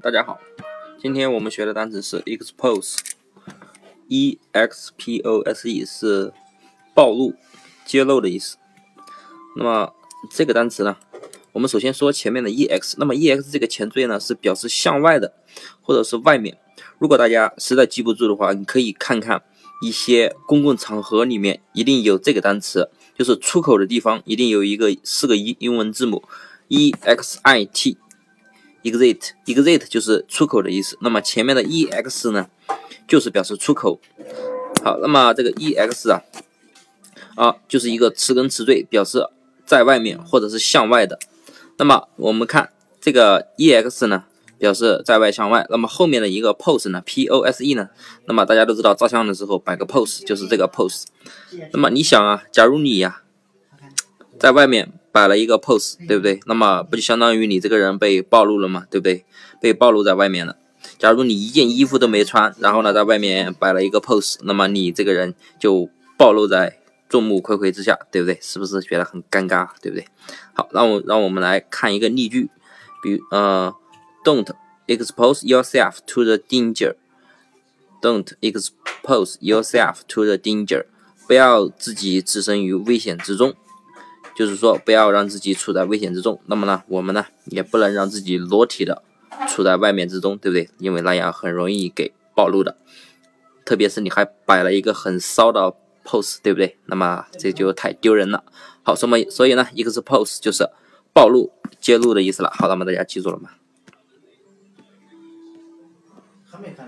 大家好，今天我们学的单词是 expose，e x p o s e 是暴露、揭露的意思。那么这个单词呢，我们首先说前面的 e x，那么 e x 这个前缀呢是表示向外的或者是外面。如果大家实在记不住的话，你可以看看一些公共场合里面一定有这个单词，就是出口的地方一定有一个四个一英文字母 e x i t。Exit，exit 就是出口的意思。那么前面的 ex 呢，就是表示出口。好，那么这个 ex 啊，啊，就是一个词根词缀，表示在外面或者是向外的。那么我们看这个 ex 呢，表示在外向外。那么后面的一个 pose 呢，pose 呢，那么大家都知道照相的时候摆个 pose 就是这个 pose。那么你想啊，假如你呀，在外面。摆了一个 pose，对不对？那么不就相当于你这个人被暴露了吗？对不对？被暴露在外面了。假如你一件衣服都没穿，然后呢，在外面摆了一个 pose，那么你这个人就暴露在众目睽睽之下，对不对？是不是觉得很尴尬？对不对？好，让我让我们来看一个例句，比如呃，Don't expose yourself to the danger. Don't expose yourself to the danger. 不要自己置身于危险之中。就是说，不要让自己处在危险之中。那么呢，我们呢也不能让自己裸体的处在外面之中，对不对？因为那样很容易给暴露的。特别是你还摆了一个很骚的 pose，对不对？那么这就太丢人了。好，所么所以呢，一个是 pose，就是暴露、揭露的意思了。好，那么大家记住了吗？还没看。